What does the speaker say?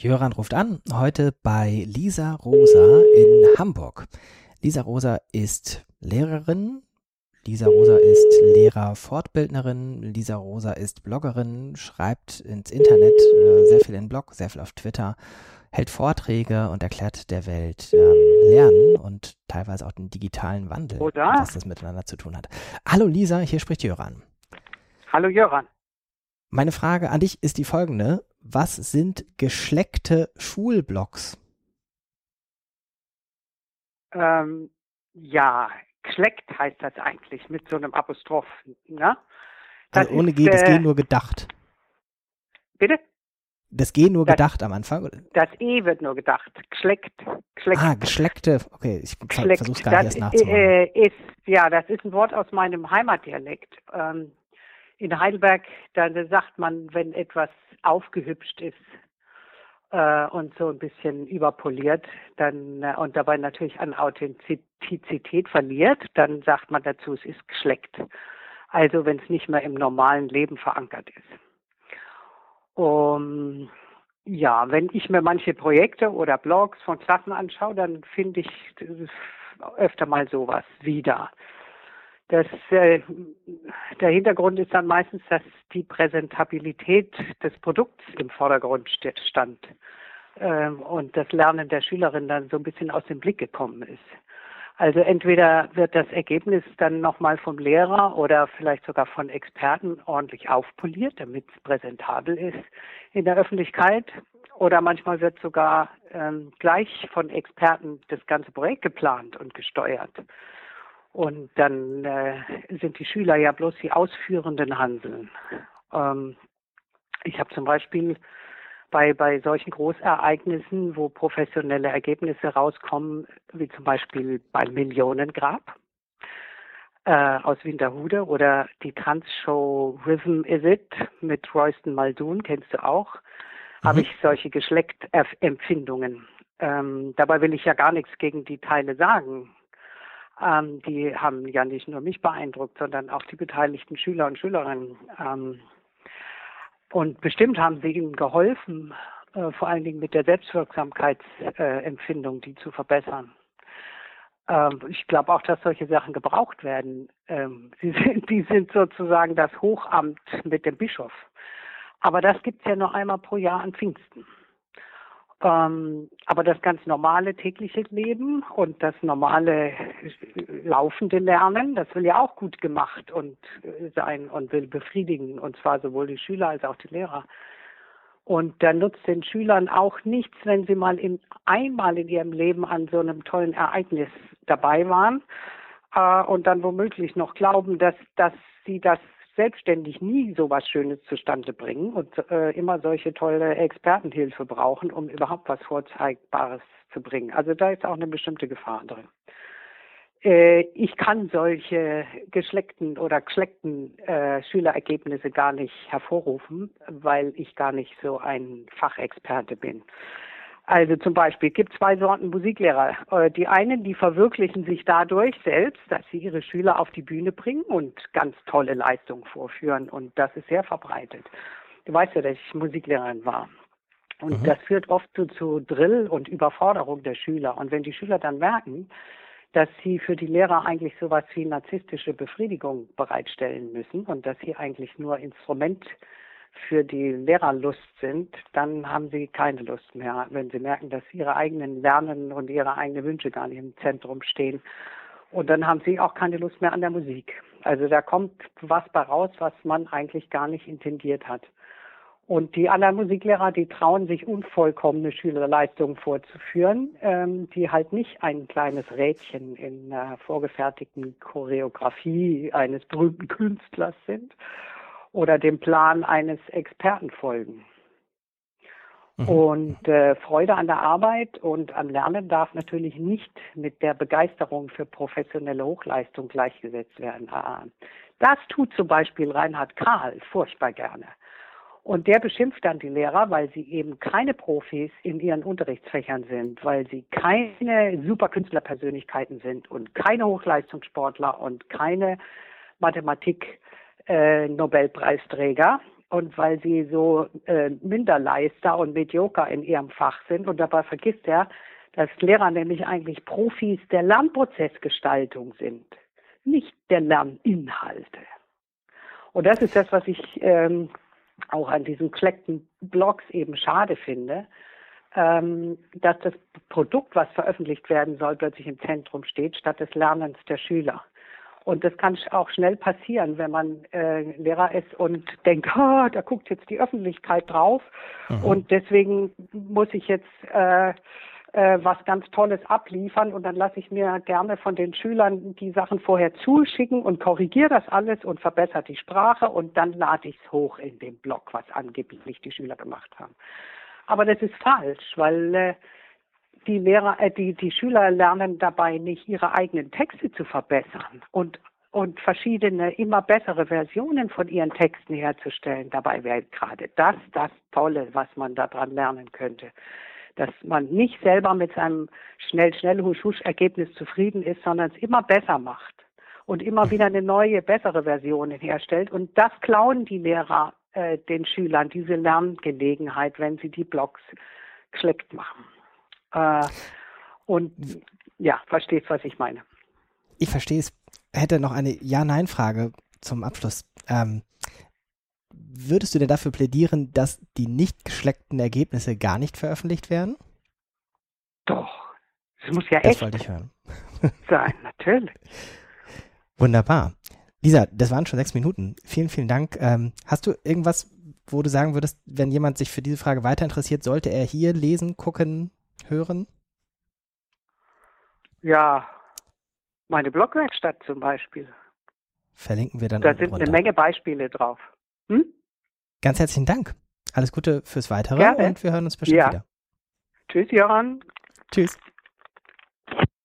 Jöran ruft an, heute bei Lisa Rosa in Hamburg. Lisa Rosa ist Lehrerin, Lisa Rosa ist Lehrerfortbildnerin, Lisa Rosa ist Bloggerin, schreibt ins Internet äh, sehr viel in Blog, sehr viel auf Twitter, hält Vorträge und erklärt der Welt ähm, Lernen und teilweise auch den digitalen Wandel, Oder? was das miteinander zu tun hat. Hallo Lisa, hier spricht Jöran. Hallo Jöran. Meine Frage an dich ist die folgende. Was sind geschleckte Schulblocks? Ähm, ja, geschleckt heißt das eigentlich mit so einem Apostroph. Ne? Das Also ohne ist, G, das äh, G nur gedacht. Bitte? Das G nur das- gedacht am Anfang? Das E wird nur gedacht. Geschleckt. Geschleckt. Ah, geschleckte. Okay, ich ver geschleckt. versuch's gar nicht das erst nachzumachen. äh, ist, ja, das ist ein Wort aus meinem Heimatdialekt. Ähm, in Heidelberg, da sagt man, wenn etwas aufgehübscht ist äh, und so ein bisschen überpoliert, dann äh, und dabei natürlich an Authentizität verliert, dann sagt man dazu, es ist geschleckt. Also wenn es nicht mehr im normalen Leben verankert ist. Um, ja, wenn ich mir manche Projekte oder Blogs von Klassen anschaue, dann finde ich äh, öfter mal sowas wieder. Das, äh, der Hintergrund ist dann meistens, dass die Präsentabilität des Produkts im Vordergrund stand ähm, und das Lernen der Schülerin dann so ein bisschen aus dem Blick gekommen ist. Also entweder wird das Ergebnis dann nochmal vom Lehrer oder vielleicht sogar von Experten ordentlich aufpoliert, damit es präsentabel ist in der Öffentlichkeit. Oder manchmal wird sogar ähm, gleich von Experten das ganze Projekt geplant und gesteuert. Und dann äh, sind die Schüler ja bloß die ausführenden Hanseln. Ähm, ich habe zum Beispiel bei, bei solchen Großereignissen, wo professionelle Ergebnisse rauskommen, wie zum Beispiel beim Millionengrab äh, aus Winterhude oder die Tanzshow Rhythm Is It mit Royston Muldoon, kennst du auch, habe ich solche Geschlecktempfindungen. Ähm, dabei will ich ja gar nichts gegen die Teile sagen. Ähm, die haben ja nicht nur mich beeindruckt, sondern auch die beteiligten Schüler und Schülerinnen. Ähm, und bestimmt haben sie ihnen geholfen, äh, vor allen Dingen mit der Selbstwirksamkeitsempfindung, die zu verbessern. Ähm, ich glaube auch, dass solche Sachen gebraucht werden. Ähm, sie sind, die sind sozusagen das Hochamt mit dem Bischof. Aber das gibt's ja nur einmal pro Jahr an Pfingsten. Ähm, aber das ganz normale tägliche Leben und das normale äh, laufende Lernen, das will ja auch gut gemacht und äh, sein und will befriedigen, und zwar sowohl die Schüler als auch die Lehrer. Und da nutzt den Schülern auch nichts, wenn sie mal in, einmal in ihrem Leben an so einem tollen Ereignis dabei waren äh, und dann womöglich noch glauben, dass, dass sie das selbstständig nie so was Schönes zustande bringen und äh, immer solche tolle Expertenhilfe brauchen, um überhaupt was Vorzeigbares zu bringen. Also da ist auch eine bestimmte Gefahr drin. Äh, ich kann solche geschleckten oder geschleckten äh, Schülerergebnisse gar nicht hervorrufen, weil ich gar nicht so ein Fachexperte bin. Also zum Beispiel gibt zwei Sorten Musiklehrer. Äh, Die einen, die verwirklichen sich dadurch selbst, dass sie ihre Schüler auf die Bühne bringen und ganz tolle Leistungen vorführen. Und das ist sehr verbreitet. Du weißt ja, dass ich Musiklehrerin war. Und Mhm. das führt oft zu, zu Drill und Überforderung der Schüler. Und wenn die Schüler dann merken, dass sie für die Lehrer eigentlich sowas wie narzisstische Befriedigung bereitstellen müssen und dass sie eigentlich nur Instrument für die Lehrerlust sind, dann haben sie keine Lust mehr, wenn sie merken, dass ihre eigenen Lernen und ihre eigenen Wünsche gar nicht im Zentrum stehen. Und dann haben sie auch keine Lust mehr an der Musik. Also da kommt was bei raus, was man eigentlich gar nicht intendiert hat. Und die anderen Musiklehrer, die trauen sich unvollkommene Schülerleistungen vorzuführen, ähm, die halt nicht ein kleines Rädchen in einer vorgefertigten Choreografie eines berühmten Künstlers sind oder dem Plan eines Experten folgen. Mhm. Und äh, Freude an der Arbeit und am Lernen darf natürlich nicht mit der Begeisterung für professionelle Hochleistung gleichgesetzt werden. Ah, Das tut zum Beispiel Reinhard Kahl furchtbar gerne. Und der beschimpft dann die Lehrer, weil sie eben keine Profis in ihren Unterrichtsfächern sind, weil sie keine Superkünstlerpersönlichkeiten sind und keine Hochleistungssportler und keine Mathematik äh, Nobelpreisträger. und weil sie so äh, Minderleister und Medioker in ihrem Fach sind. Und dabei vergisst er, dass Lehrer nämlich eigentlich Profis der Lernprozessgestaltung sind, nicht der Lerninhalte. Und das ist das, was ich ähm, auch an diesen kleckten Blogs eben schade finde, ähm, dass das Produkt, was veröffentlicht werden soll, plötzlich im Zentrum steht, statt des Lernens der Schüler. Und das kann auch schnell passieren, wenn man äh, Lehrer ist und denkt, oh, da guckt jetzt die Öffentlichkeit drauf. Mhm. Und deswegen muss ich jetzt äh, äh, was ganz Tolles abliefern und dann lasse ich mir gerne von den Schülern die Sachen vorher zuschicken und korrigiere das alles und verbessere die Sprache und dann lade ich es hoch in den Blog, was angeblich die Schüler gemacht haben. Aber das ist falsch, weil äh, die Lehrer, äh, die, die Schüler lernen dabei nicht ihre eigenen Texte zu verbessern und und verschiedene immer bessere Versionen von ihren Texten herzustellen. Dabei wäre gerade das das Tolle, was man daran lernen könnte dass man nicht selber mit seinem schnell, schnell, husch, husch Ergebnis zufrieden ist, sondern es immer besser macht und immer wieder eine neue, bessere Version herstellt. Und das klauen die Lehrer äh, den Schülern, diese Lerngelegenheit, wenn sie die Blogs geschleckt machen. Äh, und ja, verstehst, was ich meine. Ich verstehe es. Hätte noch eine Ja-Nein-Frage zum Abschluss. Ähm, würdest du denn dafür plädieren, dass die nicht geschleckten Ergebnisse gar nicht veröffentlicht werden? Doch. Das muss ja das echt wollte ich hören. sein, natürlich. Wunderbar. Lisa, das waren schon sechs Minuten. Vielen, vielen Dank. Ähm, hast du irgendwas, wo du sagen würdest, wenn jemand sich für diese Frage weiter interessiert, sollte er hier lesen, gucken, hören? Ja, meine Blogwerkstatt zum Beispiel. Verlinken wir dann. Da sind runter. eine Menge Beispiele drauf. Hm? Ganz herzlichen Dank. Alles Gute fürs Weitere Gerne. und wir hören uns bestimmt ja. wieder. Tschüss, Johann. Tschüss.